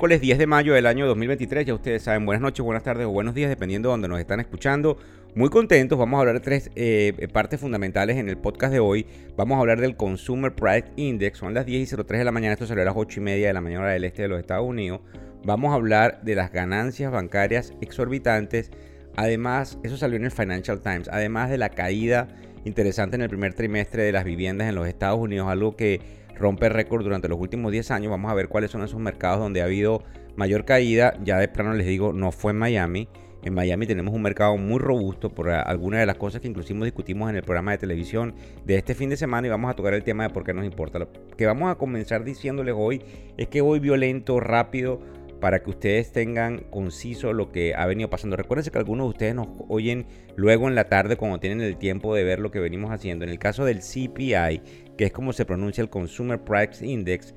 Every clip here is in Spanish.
Miércoles 10 de mayo del año 2023, ya ustedes saben, buenas noches, buenas tardes o buenos días, dependiendo de donde nos están escuchando. Muy contentos, vamos a hablar de tres eh, partes fundamentales en el podcast de hoy. Vamos a hablar del Consumer Price Index, son las 10 y 03 de la mañana, esto salió a las 8 y media de la mañana del este de los Estados Unidos. Vamos a hablar de las ganancias bancarias exorbitantes. Además, eso salió en el Financial Times, además de la caída interesante en el primer trimestre de las viviendas en los Estados Unidos, algo que rompe récord durante los últimos 10 años. Vamos a ver cuáles son esos mercados donde ha habido mayor caída. Ya de plano les digo, no fue en Miami. En Miami tenemos un mercado muy robusto por algunas de las cosas que inclusive discutimos en el programa de televisión de este fin de semana y vamos a tocar el tema de por qué nos importa. Lo que vamos a comenzar diciéndoles hoy es que voy violento, rápido, para que ustedes tengan conciso lo que ha venido pasando. Recuerden que algunos de ustedes nos oyen luego en la tarde cuando tienen el tiempo de ver lo que venimos haciendo. En el caso del CPI, que es como se pronuncia el Consumer Price Index,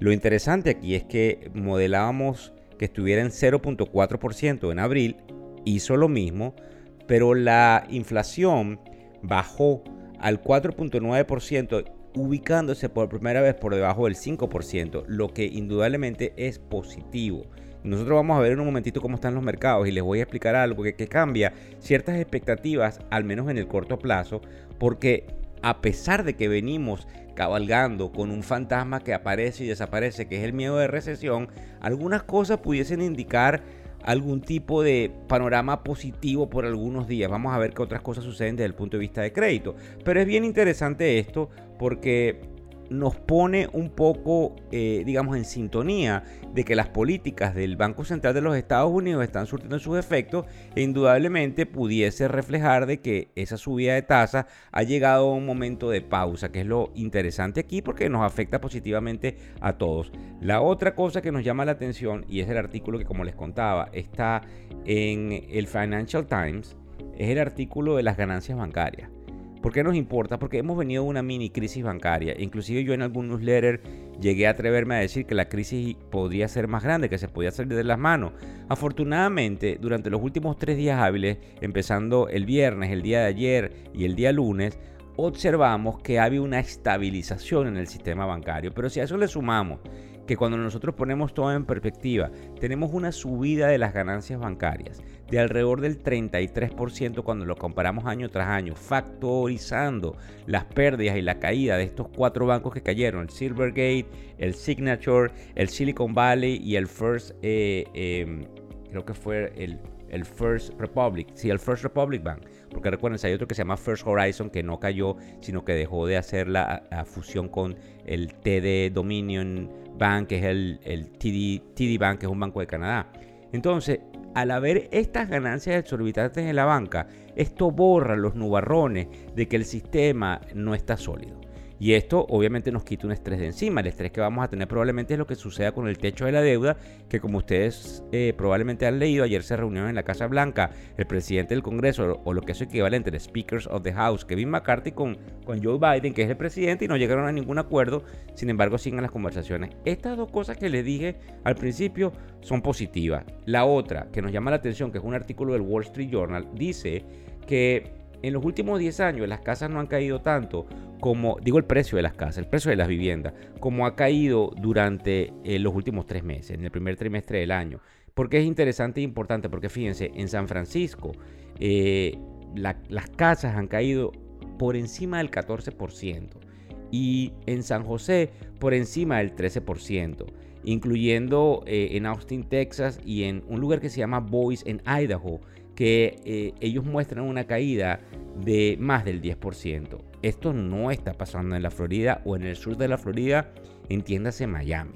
lo interesante aquí es que modelábamos que estuviera en 0.4% en abril, hizo lo mismo, pero la inflación bajó al 4.9% ubicándose por primera vez por debajo del 5%, lo que indudablemente es positivo. Nosotros vamos a ver en un momentito cómo están los mercados y les voy a explicar algo que, cambia ciertas expectativas, al menos en el corto plazo, porque a pesar de que venimos cabalgando con un fantasma que aparece y desaparece, que es el miedo de recesión, algunas cosas pudiesen indicar algún tipo de panorama positivo por algunos días. Vamos a ver qué otras cosas suceden desde el punto de vista de crédito. Pero es bien interesante esto porque nos pone un poco, eh, digamos, en sintonía de que las políticas del Banco Central de los Estados Unidos están surtiendo sus efectos e indudablemente pudiese reflejar de que esa subida de tasa ha llegado a un momento de pausa, que es lo interesante aquí porque nos afecta positivamente a todos. La otra cosa que nos llama la atención, y es el artículo que como les contaba, está en el Financial Times, es el artículo de las ganancias bancarias. ¿Por qué nos importa? Porque hemos venido de una mini crisis bancaria. Inclusive yo en algún newsletter llegué a atreverme a decir que la crisis podría ser más grande, que se podía salir de las manos. Afortunadamente, durante los últimos tres días hábiles, empezando el viernes, el día de ayer y el día lunes, observamos que había una estabilización en el sistema bancario. Pero si a eso le sumamos que cuando nosotros ponemos todo en perspectiva, tenemos una subida de las ganancias bancarias de alrededor del 33% cuando lo comparamos año tras año, factorizando las pérdidas y la caída de estos cuatro bancos que cayeron, el Silvergate, el Signature, el Silicon Valley y el First, eh, em, creo que fue el, el First Republic, sí, el First Republic Bank. Porque recuerden, hay otro que se llama First Horizon que no cayó, sino que dejó de hacer la, fusión con el TD Dominion Bank, que es el, TD Bank, que es un banco de Canadá. Entonces, al haber estas ganancias exorbitantes en la banca, esto borra los nubarrones de que el sistema no está sólido. Y esto obviamente nos quita un estrés de encima. El estrés que vamos a tener probablemente es lo que suceda con el techo de la deuda, que como ustedes eh, probablemente han leído, ayer se reunió en la Casa Blanca el presidente del Congreso, o lo que es equivalente, el Speakers of the House, Kevin McCarthy con, con Joe Biden, que es el presidente, y no llegaron a ningún acuerdo, sin embargo siguen las conversaciones. Estas dos cosas que les dije al principio son positivas. La otra que nos llama la atención, que es un artículo del Wall Street Journal, dice que en los últimos 10 años las casas no han caído tanto como, digo el precio de las casas, el precio de las viviendas, como ha caído durante eh, los últimos tres meses, en el primer trimestre del año. Porque es interesante e importante, porque fíjense, en San Francisco eh, las casas han caído por encima del 14% y en San José por encima del 13%, incluyendo eh, en Austin, Texas y en un lugar que se llama Boise en Idaho, que eh, ellos muestran una caída de más del 10%. Esto no está pasando en la Florida o en el sur de la Florida, entiéndase Miami.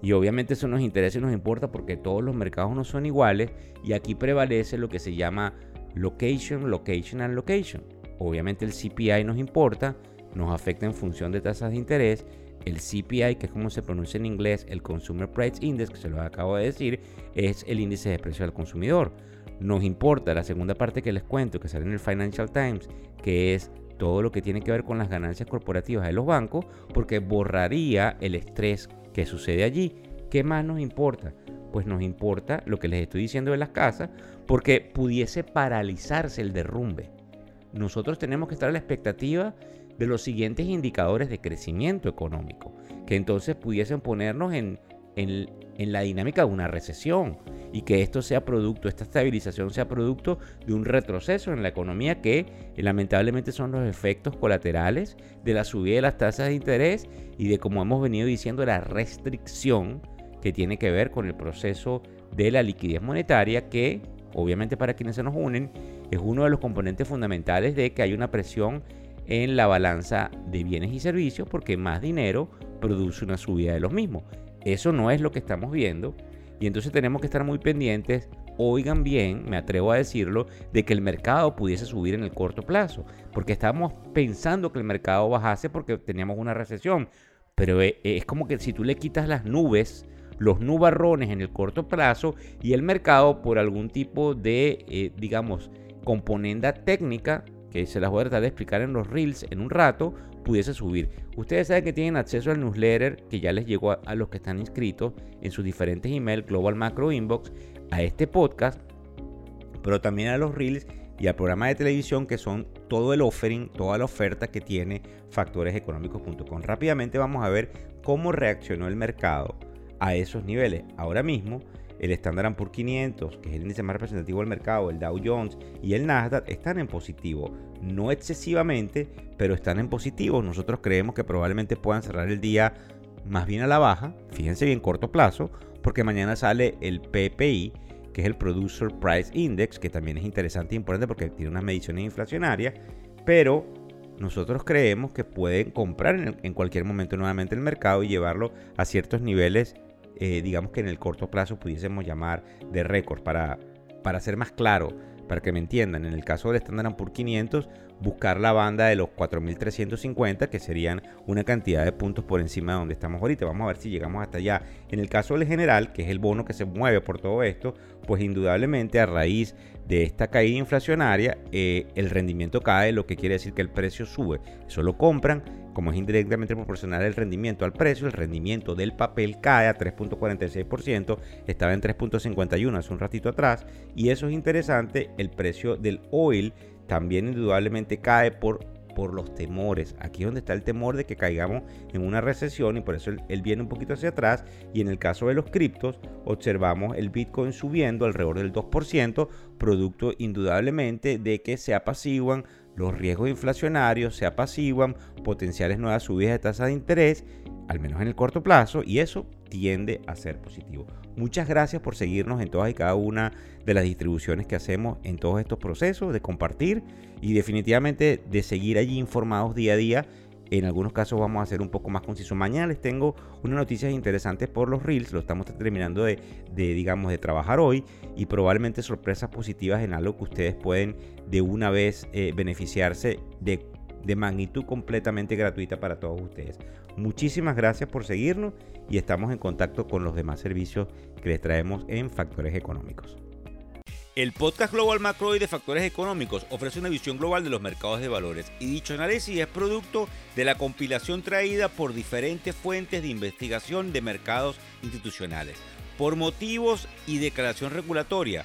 Y obviamente eso nos interesa y nos importa porque todos los mercados no son iguales y aquí prevalece lo que se llama location, location and location. Obviamente el CPI nos importa, nos afecta en función de tasas de interés. El CPI, que es como se pronuncia en inglés, el Consumer Price Index, que se lo acabo de decir, es el índice de precio del consumidor nos importa la segunda parte que les cuento, que sale en el Financial Times, que es todo lo que tiene que ver con las ganancias corporativas de los bancos, porque borraría el estrés ¿Qué sucede allí? ¿Qué más nos importa? Pues nos importa lo que les estoy diciendo de las casas, porque pudiese paralizarse el derrumbe. Nosotros tenemos que estar a la expectativa de los siguientes indicadores de crecimiento económico, que entonces pudiesen ponernos en, en, la dinámica de una recesión y que esto sea producto, esta estabilización sea producto de un retroceso en la economía que eh, lamentablemente son los efectos colaterales de la subida de las tasas de interés y de, como hemos venido diciendo, la restricción que tiene que ver con el proceso de la liquidez monetaria que, obviamente para quienes se nos unen, es uno de los componentes fundamentales de que hay una presión en la balanza de bienes y servicios porque más dinero produce una subida de los mismos. Eso no es lo que estamos viendo y entonces tenemos que estar muy pendientes, oigan bien, me atrevo a decirlo, de que el mercado pudiese subir en el corto plazo, porque estábamos pensando que el mercado bajase porque teníamos una recesión, pero e, e, es como que si tú le quitas las nubes, los nubarrones en el corto plazo y el mercado por algún tipo de, eh, digamos, componenda técnica que se las voy a tratar de explicar en los reels en un rato, pudiese subir. Ustedes saben que tienen acceso al newsletter que ya les llegó a, los que están inscritos en sus diferentes emails Global Macro Inbox, a este podcast, pero también a los reels y al programa de televisión que son todo el offering, toda la oferta que tiene factoreseconómicos.com. Rápidamente vamos a ver cómo reaccionó el mercado a esos niveles. Ahora mismo el Standard Poor's 500, que es el índice más representativo del mercado, el Dow Jones y el Nasdaq están en positivo. No excesivamente, pero están en positivo. Nosotros creemos que probablemente puedan cerrar el día más bien a la baja, fíjense bien corto plazo, porque mañana sale el PPI, que es el Producer Price Index, que también es interesante e importante porque tiene unas mediciones inflacionarias, pero nosotros creemos que pueden comprar en cualquier momento nuevamente el mercado y llevarlo a ciertos niveles eh, digamos que en el corto plazo pudiésemos llamar de récord. Para, para ser más claro, para que me entiendan, en el caso del Standard Poor's 500, buscar la banda de los 4.350, que serían una cantidad de puntos por encima de donde estamos ahorita. Vamos a ver si llegamos hasta allá. En el caso del general, que es el bono que se mueve por todo esto, pues indudablemente a raíz de esta caída inflacionaria, eh, el rendimiento cae, lo que quiere decir que el precio sube. Eso lo compran, como es indirectamente proporcional el rendimiento al precio, el rendimiento del papel cae a 3.46%, estaba en 3.51 hace un ratito atrás, y eso es interesante, el precio del oil también indudablemente cae por por los temores. Aquí es donde está el temor de que caigamos en una recesión y por eso él, viene un poquito hacia atrás. Y en el caso de los criptos, observamos el Bitcoin subiendo alrededor del 2%, producto indudablemente de que se apaciguan los riesgos inflacionarios, se apaciguan potenciales nuevas subidas de tasa de interés, al menos en el corto plazo, y eso tiende a ser positivo. Muchas gracias por seguirnos en todas y cada una de las distribuciones que hacemos en todos estos procesos, de compartir y definitivamente de seguir allí informados día a día. En algunos casos vamos a hacer un poco más conciso. Mañana les tengo unas noticias interesantes por los Reels. Lo estamos terminando de, digamos, de trabajar hoy. Y probablemente sorpresas positivas en algo que ustedes pueden de una vez eh, beneficiarse de, de magnitud completamente gratuita para todos ustedes. Muchísimas gracias por seguirnos y estamos en contacto con los demás servicios que les traemos en Factores Económicos. El podcast Global Macro de Factores Económicos ofrece una visión global de los mercados de valores y dicho análisis es producto de la compilación traída por diferentes fuentes de investigación de mercados institucionales. Por motivos y declaración regulatoria,